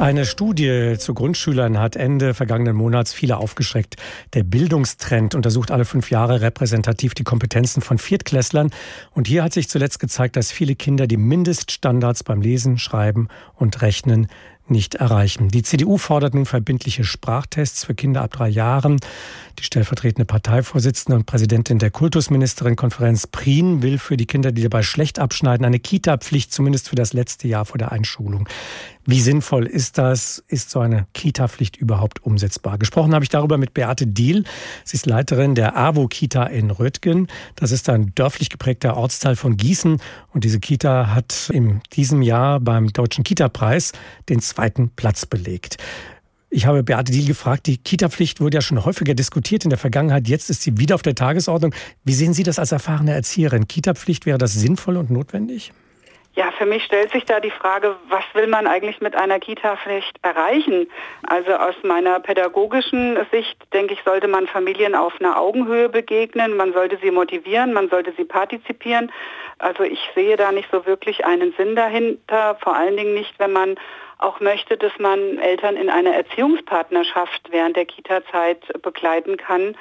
Eine Studie zu Grundschülern hat Ende vergangenen Monats viele aufgeschreckt. Der Bildungstrend untersucht alle fünf Jahre repräsentativ die Kompetenzen von Viertklässlern. Und hier hat sich zuletzt gezeigt, dass viele Kinder die Mindeststandards beim Lesen, Schreiben und Rechnen nicht erreichen. Die CDU fordert nun verbindliche Sprachtests für Kinder ab drei Jahren. Die stellvertretende Parteivorsitzende und Präsidentin der Kultusministerin-Konferenz Prien will für die Kinder, die dabei schlecht abschneiden, eine Kita-Pflicht zumindest für das letzte Jahr vor der Einschulung. Wie sinnvoll ist das? Ist so eine Kita-Pflicht überhaupt umsetzbar? Gesprochen habe ich darüber mit Beate Diehl. Sie ist Leiterin der AWO-Kita in Röttgen. Das ist ein dörflich geprägter Ortsteil von Gießen. Und diese Kita hat in diesem Jahr beim Deutschen Kita-Preis den zweiten Platz belegt. Ich habe Beate Diehl gefragt, die Kita-Pflicht wurde ja schon häufiger diskutiert in der Vergangenheit. Jetzt ist sie wieder auf der Tagesordnung. Wie sehen Sie das als erfahrene Erzieherin? Kita-Pflicht, wäre das sinnvoll und notwendig? Ja, für mich stellt sich da die Frage, was will man eigentlich mit einer Kita-Pflicht erreichen? Also aus meiner pädagogischen Sicht denke ich, sollte man Familien auf einer Augenhöhe begegnen, man sollte sie motivieren, man sollte sie partizipieren. Also ich sehe da nicht so wirklich einen Sinn dahinter, vor allen Dingen nicht, wenn man auch möchte, dass man Eltern in einer Erziehungspartnerschaft während der Kita-Zeit begleiten kann,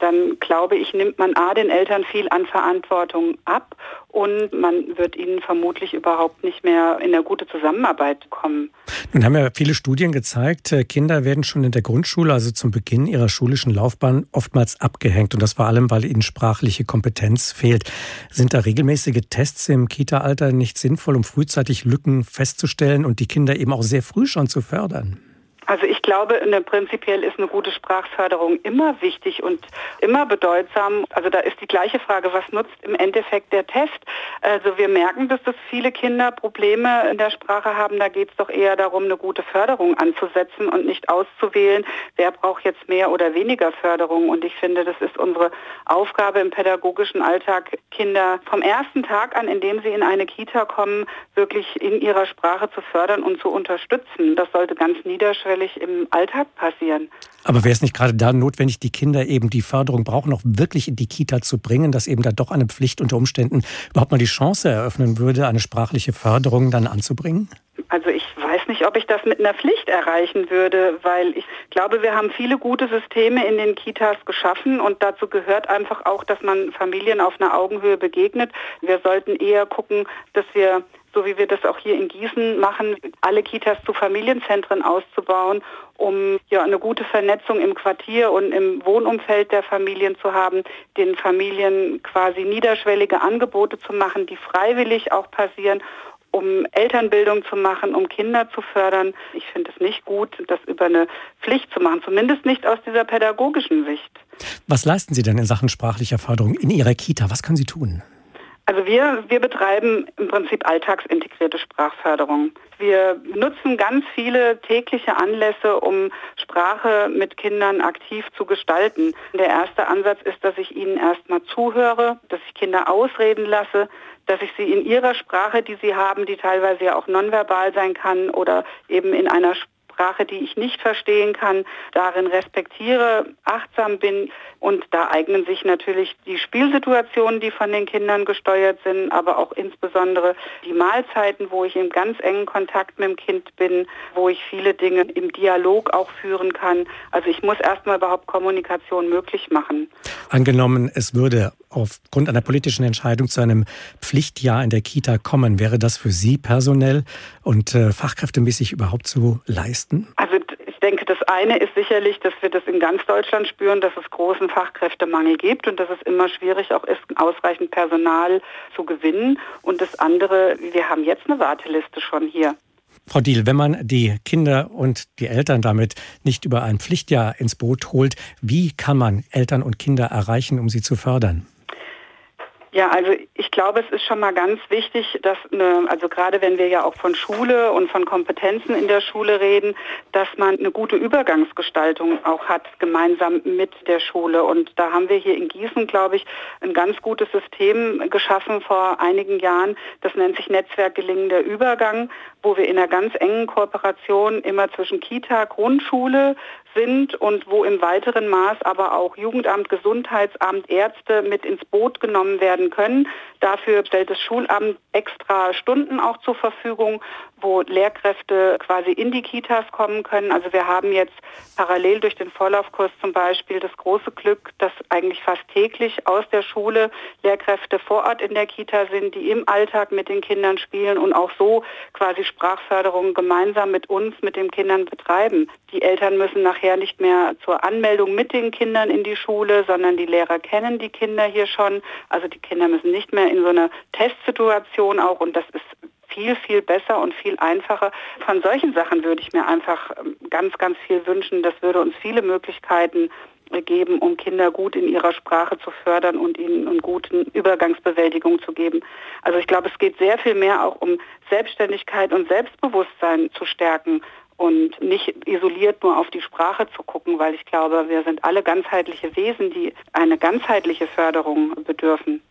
dann glaube ich, nimmt man A den Eltern viel an Verantwortung ab und man wird ihnen vermutlich überhaupt nicht mehr in eine gute Zusammenarbeit kommen. Nun haben ja viele Studien gezeigt, äh, Kinder werden schon in der Grundschule, also zum Beginn ihrer schulischen Laufbahn, oftmals abgehängt und das vor allem, weil ihnen sprachliche Kompetenz fehlt. Sind da regelmäßige Tests im Kita-Alter nicht sinnvoll, um frühzeitig Lücken festzustellen und die Kinder eben auch sehr früh schon zu fördern? Also ich glaube, prinzipiell ist eine gute Sprachförderung immer wichtig und immer bedeutsam. Also da ist die gleiche Frage, was nutzt im Endeffekt der Test? Also wir merken, dass das viele Kinder Probleme in der Sprache haben. Da geht es doch eher darum, eine gute Förderung anzusetzen und nicht auszuwählen, wer braucht jetzt mehr oder weniger Förderung. Und ich finde, das ist unsere Aufgabe im pädagogischen Alltag, Kinder vom ersten Tag an, indem sie in eine Kita kommen, wirklich in ihrer Sprache zu fördern und zu unterstützen. Das sollte ganz niederschwellig natürlich im Alltag passieren. Aber wäre es nicht gerade da notwendig, die Kinder eben die Förderung brauchen, auch wirklich in die Kita zu bringen, dass eben da doch eine Pflicht unter Umständen überhaupt mal die Chance eröffnen würde, eine sprachliche Förderung dann anzubringen? Also ich weiß nicht, ob ich das mit einer Pflicht erreichen würde, weil ich glaube, wir haben viele gute Systeme in den Kitas geschaffen und dazu gehört einfach auch, dass man Familien auf einer Augenhöhe begegnet. Wir sollten eher gucken, dass wir so wie wir das auch hier in Gießen machen, alle Kitas zu Familienzentren auszubauen, um ja eine gute Vernetzung im Quartier und im Wohnumfeld der Familien zu haben, den Familien quasi niederschwellige Angebote zu machen, die freiwillig auch passieren um Elternbildung zu machen, um Kinder zu fördern. Ich finde es nicht gut, das über eine Pflicht zu machen, zumindest nicht aus dieser pädagogischen Sicht. Was leisten Sie denn in Sachen sprachlicher Förderung in Ihrer Kita? Was können Sie tun? Also wir, wir betreiben im Prinzip alltagsintegrierte Sprachförderung. Wir nutzen ganz viele tägliche Anlässe, um Sprache mit Kindern aktiv zu gestalten. Der erste Ansatz ist, dass ich ihnen erstmal zuhöre, dass ich Kinder ausreden lasse, dass ich sie in ihrer Sprache, die sie haben, die teilweise ja auch nonverbal sein kann oder eben in einer Sprache, Sprache, die ich nicht verstehen kann, darin respektiere, achtsam bin. Und da eignen sich natürlich die Spielsituationen, die von den Kindern gesteuert sind, aber auch insbesondere die Mahlzeiten, wo ich im ganz engen Kontakt mit dem Kind bin, wo ich viele Dinge im Dialog auch führen kann. Also ich muss erstmal überhaupt Kommunikation möglich machen. Angenommen, es würde aufgrund einer politischen Entscheidung zu einem Pflichtjahr in der Kita kommen, wäre das für Sie personell und äh, fachkräftemäßig überhaupt zu leisten? Also ich denke, das eine ist sicherlich, dass wir das in ganz Deutschland spüren, dass es großen Fachkräftemangel gibt und dass es immer schwierig auch ist, ausreichend Personal zu gewinnen. Und das andere, wir haben jetzt eine Warteliste schon hier. Frau Diel, wenn man die Kinder und die Eltern damit nicht über ein Pflichtjahr ins Boot holt, wie kann man Eltern und Kinder erreichen, um sie zu fördern? Ja, also ich glaube, es ist schon mal ganz wichtig, dass eine, also gerade wenn wir ja auch von Schule und von Kompetenzen in der Schule reden, dass man eine gute Übergangsgestaltung auch hat, gemeinsam mit der Schule. Und da haben wir hier in Gießen, glaube ich, ein ganz gutes System geschaffen vor einigen Jahren. Das nennt sich Netzwerk gelingender Übergang, wo wir in einer ganz engen Kooperation immer zwischen Kita, Grundschule, sind und wo im weiteren Maß aber auch Jugendamt, Gesundheitsamt, Ärzte mit ins Boot genommen werden können. Dafür stellt das Schulamt extra Stunden auch zur Verfügung, wo Lehrkräfte quasi in die Kitas kommen können. Also wir haben jetzt parallel durch den Vorlaufkurs zum Beispiel das große Glück, dass eigentlich fast täglich aus der Schule Lehrkräfte vor Ort in der Kita sind, die im Alltag mit den Kindern spielen und auch so quasi Sprachförderung gemeinsam mit uns, mit den Kindern betreiben. Die Eltern müssen nachher nicht mehr zur Anmeldung mit den Kindern in die Schule, sondern die Lehrer kennen die Kinder hier schon. Also die Kinder müssen nicht mehr in so eine Testsituation auch und das ist viel, viel besser und viel einfacher. Von solchen Sachen würde ich mir einfach ähm, ganz, ganz viel wünschen. Das würde uns viele Möglichkeiten geben, um Kinder gut in ihrer Sprache zu fördern und ihnen eine gute Übergangsbewältigung zu geben. Also ich glaube, es geht sehr viel mehr auch um Selbstständigkeit und Selbstbewusstsein zu stärken und nicht isoliert nur auf die Sprache zu gucken, weil ich glaube, wir sind alle ganzheitliche Wesen, die eine ganzheitliche Förderung bedürfen.